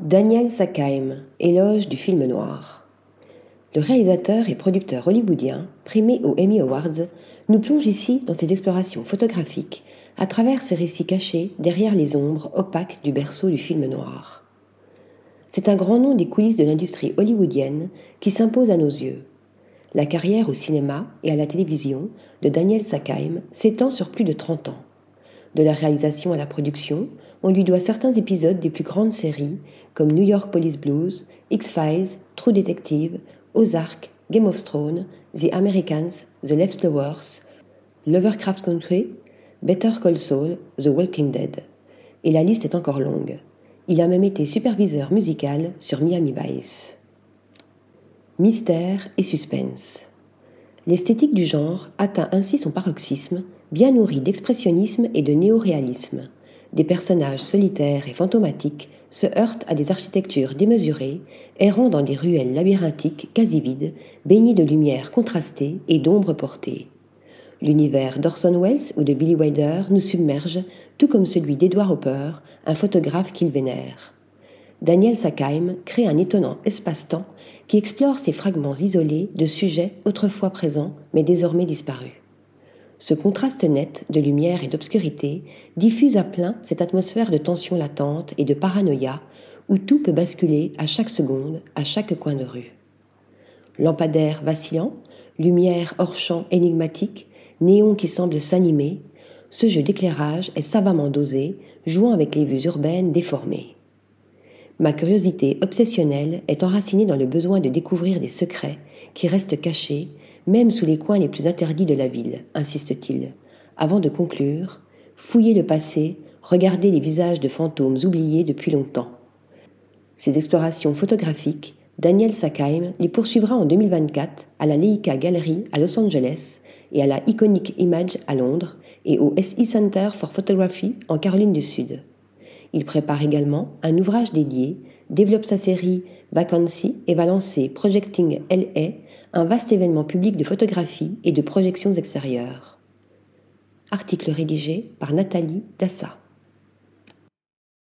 Daniel Sackheim, éloge du film noir. Le réalisateur et producteur hollywoodien, primé aux Emmy Awards, nous plonge ici dans ses explorations photographiques à travers ses récits cachés derrière les ombres opaques du berceau du film noir. C'est un grand nom des coulisses de l'industrie hollywoodienne qui s'impose à nos yeux. La carrière au cinéma et à la télévision de Daniel Sackheim s'étend sur plus de 30 ans. De la réalisation à la production, on lui doit certains épisodes des plus grandes séries comme New York Police Blues, X-Files, True Detective, Ozark, Game of Thrones, The Americans, The Leftovers, Lovecraft Country, Better Call Saul, The Walking Dead. Et la liste est encore longue. Il a même été superviseur musical sur Miami Vice. Mystère et suspense. L'esthétique du genre atteint ainsi son paroxysme, bien nourri d'expressionnisme et de néoréalisme. Des personnages solitaires et fantomatiques se heurtent à des architectures démesurées, errant dans des ruelles labyrinthiques quasi vides, baignées de lumière contrastée et d'ombres portées. L'univers d'Orson Welles ou de Billy Wilder nous submerge, tout comme celui d'Edward Hopper, un photographe qu'il vénère. Daniel Sackheim crée un étonnant espace-temps qui explore ces fragments isolés de sujets autrefois présents mais désormais disparus. Ce contraste net de lumière et d'obscurité diffuse à plein cette atmosphère de tension latente et de paranoïa où tout peut basculer à chaque seconde, à chaque coin de rue. Lampadaire vacillant, lumière hors champ énigmatique, néon qui semble s'animer, ce jeu d'éclairage est savamment dosé, jouant avec les vues urbaines déformées. Ma curiosité obsessionnelle est enracinée dans le besoin de découvrir des secrets qui restent cachés, même sous les coins les plus interdits de la ville, insiste-t-il, avant de conclure Fouiller le passé, regarder les visages de fantômes oubliés depuis longtemps. Ces explorations photographiques, Daniel Sackheim les poursuivra en 2024 à la Leica Gallery à Los Angeles et à la Iconic Image à Londres et au SE Center for Photography en Caroline du Sud. Il prépare également un ouvrage dédié, développe sa série Vacancy et va lancer Projecting LA, un vaste événement public de photographie et de projections extérieures. Article rédigé par Nathalie Dassa.